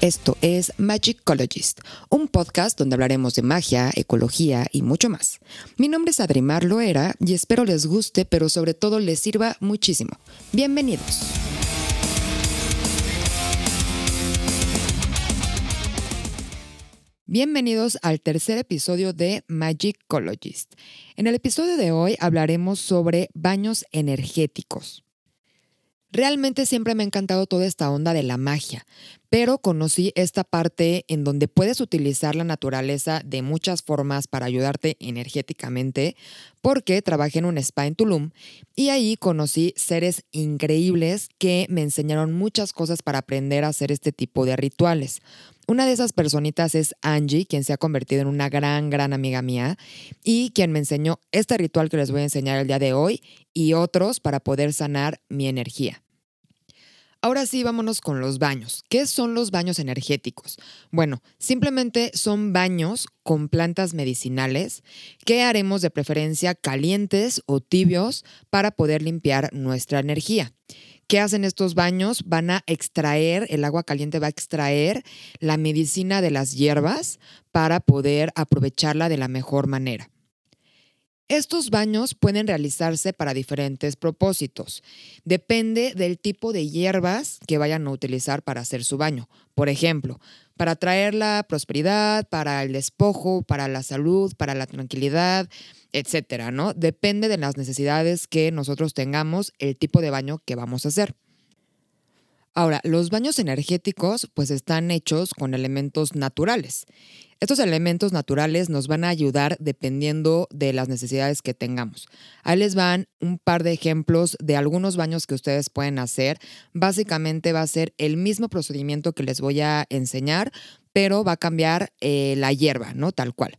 Esto es Magicologist, un podcast donde hablaremos de magia, ecología y mucho más. Mi nombre es Adrimar Loera y espero les guste, pero sobre todo les sirva muchísimo. Bienvenidos. Bienvenidos al tercer episodio de Magicologist. En el episodio de hoy hablaremos sobre baños energéticos. Realmente siempre me ha encantado toda esta onda de la magia, pero conocí esta parte en donde puedes utilizar la naturaleza de muchas formas para ayudarte energéticamente, porque trabajé en un spa en Tulum y ahí conocí seres increíbles que me enseñaron muchas cosas para aprender a hacer este tipo de rituales. Una de esas personitas es Angie, quien se ha convertido en una gran, gran amiga mía y quien me enseñó este ritual que les voy a enseñar el día de hoy y otros para poder sanar mi energía. Ahora sí, vámonos con los baños. ¿Qué son los baños energéticos? Bueno, simplemente son baños con plantas medicinales que haremos de preferencia calientes o tibios para poder limpiar nuestra energía. ¿Qué hacen estos baños? Van a extraer, el agua caliente va a extraer la medicina de las hierbas para poder aprovecharla de la mejor manera. Estos baños pueden realizarse para diferentes propósitos. Depende del tipo de hierbas que vayan a utilizar para hacer su baño. Por ejemplo, para traer la prosperidad, para el despojo, para la salud, para la tranquilidad, etcétera, ¿no? Depende de las necesidades que nosotros tengamos, el tipo de baño que vamos a hacer. Ahora, los baños energéticos pues están hechos con elementos naturales. Estos elementos naturales nos van a ayudar dependiendo de las necesidades que tengamos. Ahí les van un par de ejemplos de algunos baños que ustedes pueden hacer. Básicamente va a ser el mismo procedimiento que les voy a enseñar, pero va a cambiar eh, la hierba, ¿no? Tal cual.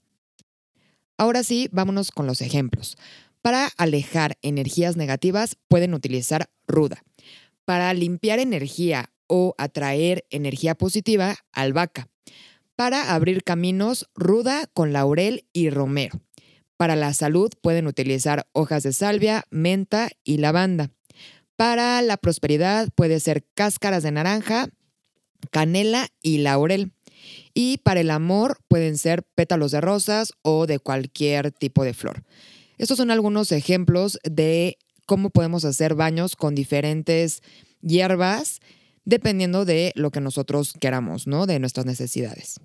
Ahora sí, vámonos con los ejemplos. Para alejar energías negativas pueden utilizar ruda. Para limpiar energía o atraer energía positiva, albahaca. Para abrir caminos, ruda con laurel y romero. Para la salud pueden utilizar hojas de salvia, menta y lavanda. Para la prosperidad puede ser cáscaras de naranja, canela y laurel. Y para el amor pueden ser pétalos de rosas o de cualquier tipo de flor. Estos son algunos ejemplos de cómo podemos hacer baños con diferentes hierbas dependiendo de lo que nosotros queramos, ¿no? De nuestras necesidades.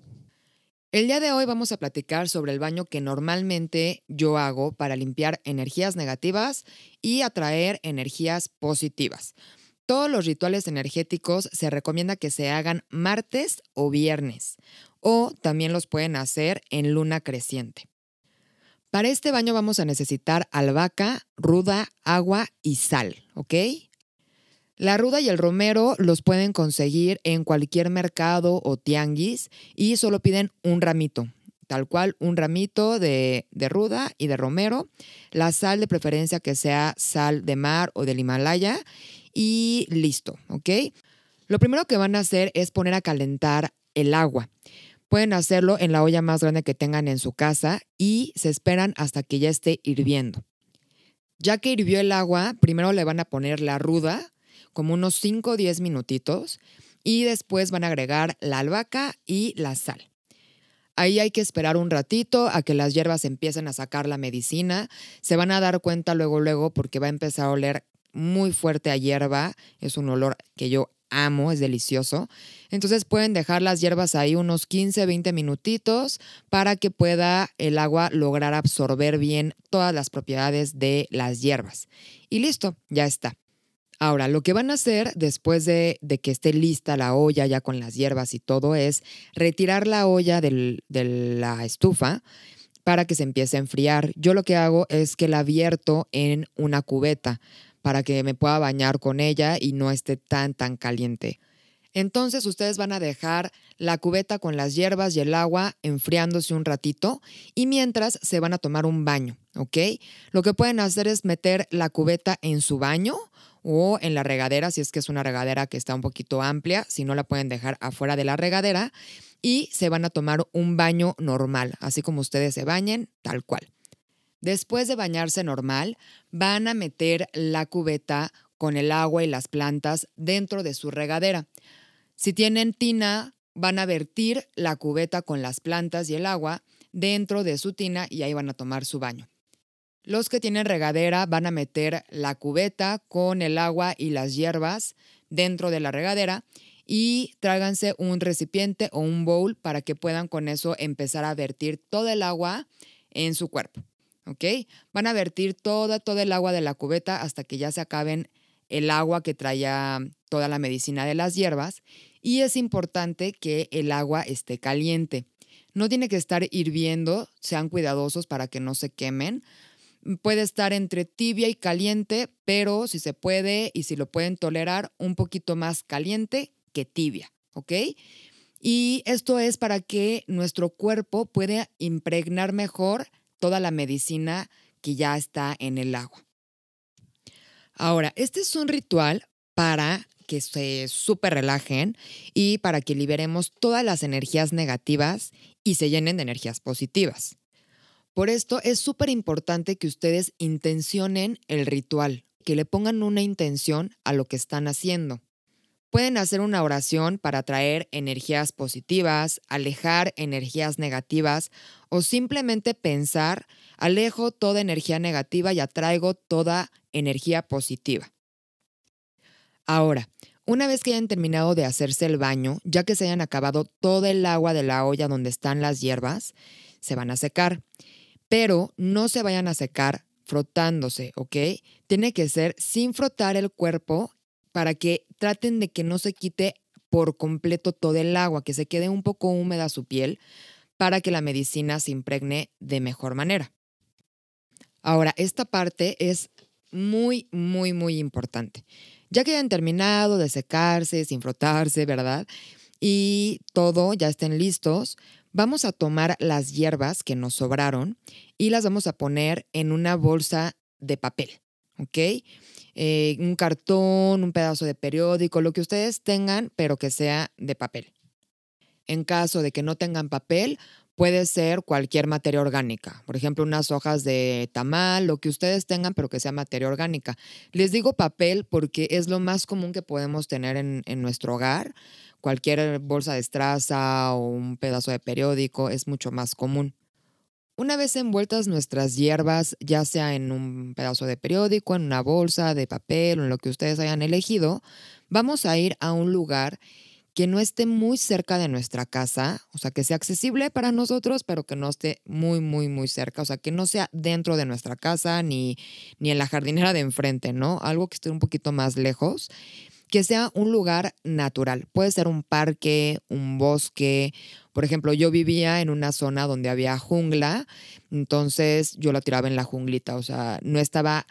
El día de hoy vamos a platicar sobre el baño que normalmente yo hago para limpiar energías negativas y atraer energías positivas. Todos los rituales energéticos se recomienda que se hagan martes o viernes o también los pueden hacer en luna creciente. Para este baño vamos a necesitar albahaca, ruda, agua y sal, ¿ok? La ruda y el romero los pueden conseguir en cualquier mercado o tianguis y solo piden un ramito, tal cual un ramito de, de, ruda y de romero. La sal de preferencia que sea sal de mar o del Himalaya y listo, ¿ok? Lo primero que van a hacer es poner a calentar el agua. Pueden hacerlo en la olla más grande que tengan en su casa y se esperan hasta que ya esté hirviendo. Ya que hirvió el agua, primero le van a poner la ruda como unos 5 o 10 minutitos y después van a agregar la albahaca y la sal. Ahí hay que esperar un ratito a que las hierbas empiecen a sacar la medicina. Se van a dar cuenta luego, luego, porque va a empezar a oler muy fuerte a hierba. Es un olor que yo amo, es delicioso. Entonces pueden dejar las hierbas ahí unos 15, 20 minutitos para que pueda el agua lograr absorber bien todas las propiedades de las hierbas. Y listo, ya está. Ahora, lo que van a hacer después de, que esté lista la olla ya con las hierbas y todo es retirar la olla de la estufa para que se empiece a enfriar. Yo lo que hago es que la vierto en una cubeta para que me pueda bañar con ella y no esté tan, tan caliente. Entonces ustedes van a dejar la cubeta con las hierbas y el agua enfriándose un ratito y mientras se van a tomar un baño, ¿ok? Lo que pueden hacer es meter la cubeta en su baño o en la regadera, si es que es una regadera que está un poquito amplia, si no la pueden dejar afuera de la regadera y se van a tomar un baño normal, así como ustedes se bañen, tal cual. Después de bañarse normal, van a meter la cubeta con el agua y las plantas dentro de su regadera. Si tienen tina, van a vertir la cubeta con las plantas y el agua dentro de su tina y ahí van a tomar su baño. Los que tienen regadera van a meter la cubeta con el agua y las hierbas dentro de la regadera y tráiganse un recipiente o un bowl para que puedan con eso empezar a vertir todo el agua en su cuerpo. ¿Ok? Van a vertir toda, toda el agua de la cubeta hasta que ya se acaben el agua que traía toda la medicina de las hierbas. Y es importante que el agua esté caliente. No tiene que estar hirviendo, sean cuidadosos para que no se quemen. Puede estar entre tibia y caliente, pero si se puede y si lo pueden tolerar, un poquito más caliente que tibia, ¿ok? Y esto es para que nuestro cuerpo pueda impregnar mejor toda la medicina que ya está en el agua. Ahora, este es un ritual para que se súper relajen y para que liberemos todas las energías negativas y se llenen de energías positivas. Por esto es súper importante que ustedes intencionen el ritual, que le pongan una intención a lo que están haciendo. Pueden hacer una oración para atraer energías positivas, alejar energías negativas o simplemente pensar, alejo toda energía negativa y atraigo toda energía positiva. Ahora, una vez que hayan terminado de hacerse el baño, ya que se hayan acabado todo el agua de la olla donde están las hierbas, se van a secar. Pero no se vayan a secar frotándose, ¿ok? Tiene que ser sin frotar el cuerpo para que traten de que no se quite por completo todo el agua, que se quede un poco húmeda su piel para que la medicina se impregne de mejor manera. Ahora, esta parte es muy, muy, muy importante. Ya que hayan terminado de secarse, sin frotarse, ¿verdad? Y todo, ya estén listos, vamos a tomar las hierbas que nos sobraron y las vamos a poner en una bolsa de papel, ¿ok? Eh, un cartón, un pedazo de periódico, lo que ustedes tengan, pero que sea de papel. En caso de que no tengan papel, puede ser cualquier materia orgánica, por ejemplo, unas hojas de tamal, lo que ustedes tengan, pero que sea materia orgánica. Les digo papel porque es lo más común que podemos tener en, en nuestro hogar. Cualquier bolsa de estraza o un pedazo de periódico es mucho más común. Una vez envueltas nuestras hierbas, ya sea en un pedazo de periódico, en una bolsa de papel en lo que ustedes hayan elegido, vamos a ir a un lugar que no esté muy cerca de nuestra casa, o sea, que sea accesible para nosotros, pero que no esté muy, muy, muy cerca, o sea, que no sea dentro de nuestra casa ni, ni en la jardinera de enfrente, ¿no? Algo que esté un poquito más lejos, que sea un lugar natural. Puede ser un parque, un bosque por ejemplo, yo vivía en una zona donde había jungla, entonces yo la tiraba en la junglita, o sea, no estaba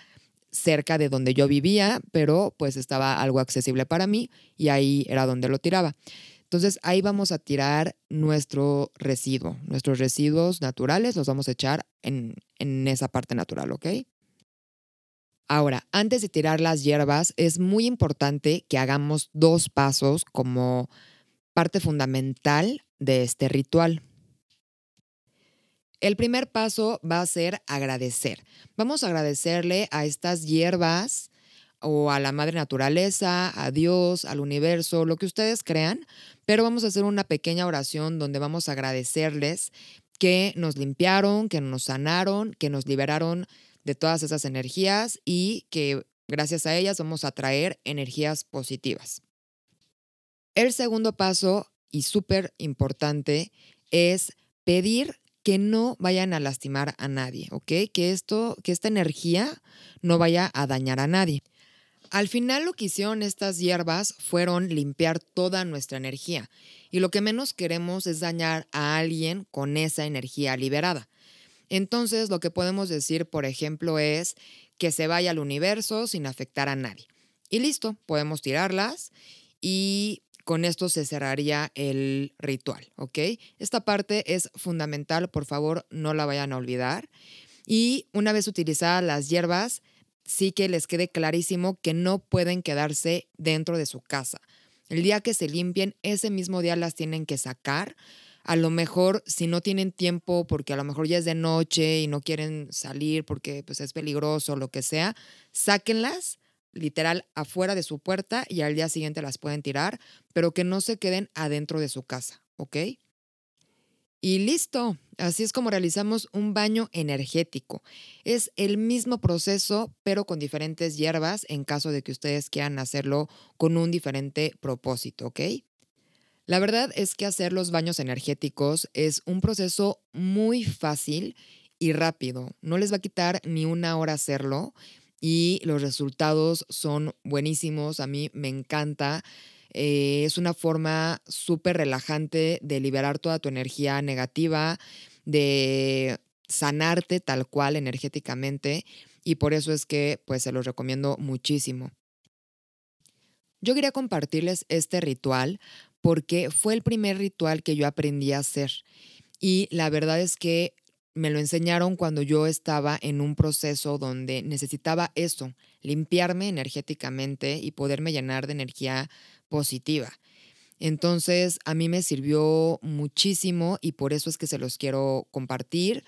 cerca de donde yo vivía, pero pues estaba algo accesible para mí y ahí era donde lo tiraba. Entonces ahí vamos a tirar nuestro residuo, nuestros residuos naturales los vamos a echar en, en esa parte natural, ¿ok? Ahora, antes de tirar las hierbas, es muy importante que hagamos dos pasos como parte fundamental de este ritual. El primer paso va a ser agradecer. Vamos a agradecerle a estas hierbas o a la madre naturaleza, a Dios, al universo, lo que ustedes crean, pero vamos a hacer una pequeña oración donde vamos a agradecerles que nos limpiaron, que nos sanaron, que nos liberaron de todas esas energías y que gracias a ellas vamos a traer energías positivas. El segundo paso y súper importante es pedir que no vayan a lastimar a nadie, ¿ok? Que esto, que esta energía no vaya a dañar a nadie. Al final lo que hicieron estas hierbas fueron limpiar toda nuestra energía y lo que menos queremos es dañar a alguien con esa energía liberada. Entonces lo que podemos decir, por ejemplo, es que se vaya al universo sin afectar a nadie. Y listo, podemos tirarlas y con esto se cerraría el ritual, ¿ok? Esta parte es fundamental, por favor, no la vayan a olvidar. Y una vez utilizadas las hierbas, sí que les quede clarísimo que no pueden quedarse dentro de su casa. El día que se limpien, ese mismo día las tienen que sacar. A lo mejor, si no tienen tiempo, porque a lo mejor ya es de noche y no quieren salir porque pues, es peligroso, lo que sea, sáquenlas literal afuera de su puerta y al día siguiente las pueden tirar, pero que no se queden adentro de su casa, ¿ok? Y listo, así es como realizamos un baño energético. Es el mismo proceso, pero con diferentes hierbas en caso de que ustedes quieran hacerlo con un diferente propósito, ¿ok? La verdad es que hacer los baños energéticos es un proceso muy fácil y rápido. No les va a quitar ni una hora hacerlo y los resultados son buenísimos. A mí me encanta. Eh, es una forma súper relajante de liberar toda tu energía negativa, de sanarte tal cual energéticamente y por eso es que pues se los recomiendo muchísimo. Yo quería compartirles este ritual porque fue el primer ritual que yo aprendí a hacer y la verdad es que me lo enseñaron cuando yo estaba en un proceso donde necesitaba eso, limpiarme energéticamente y poderme llenar de energía positiva. Entonces, a mí me sirvió muchísimo y por eso es que se los quiero compartir.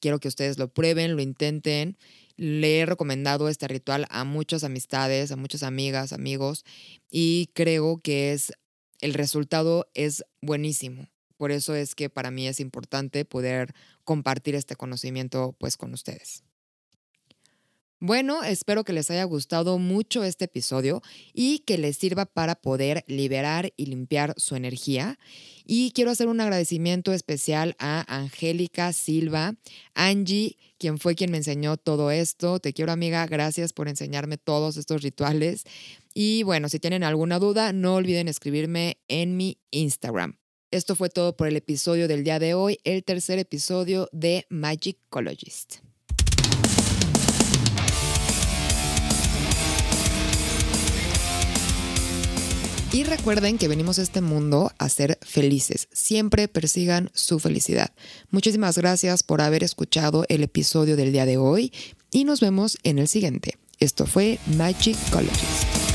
Quiero que ustedes lo prueben, lo intenten. Le he recomendado este ritual a muchas amistades, a muchas amigas, amigos y creo que es el resultado es buenísimo. Por eso es que para mí es importante poder compartir este conocimiento pues con ustedes. Bueno, espero que les haya gustado mucho este episodio y que les sirva para poder liberar y limpiar su energía. Y quiero hacer un agradecimiento especial a Angélica Silva, Angie, quien fue quien me enseñó todo esto. Te quiero amiga, gracias por enseñarme todos estos rituales. Y bueno, si tienen alguna duda, no olviden escribirme en mi Instagram. Esto fue todo por el episodio del día de hoy, el tercer episodio de Magicologist. Y recuerden que venimos a este mundo a ser felices. Siempre persigan su felicidad. Muchísimas gracias por haber escuchado el episodio del día de hoy y nos vemos en el siguiente. Esto fue Magicologist.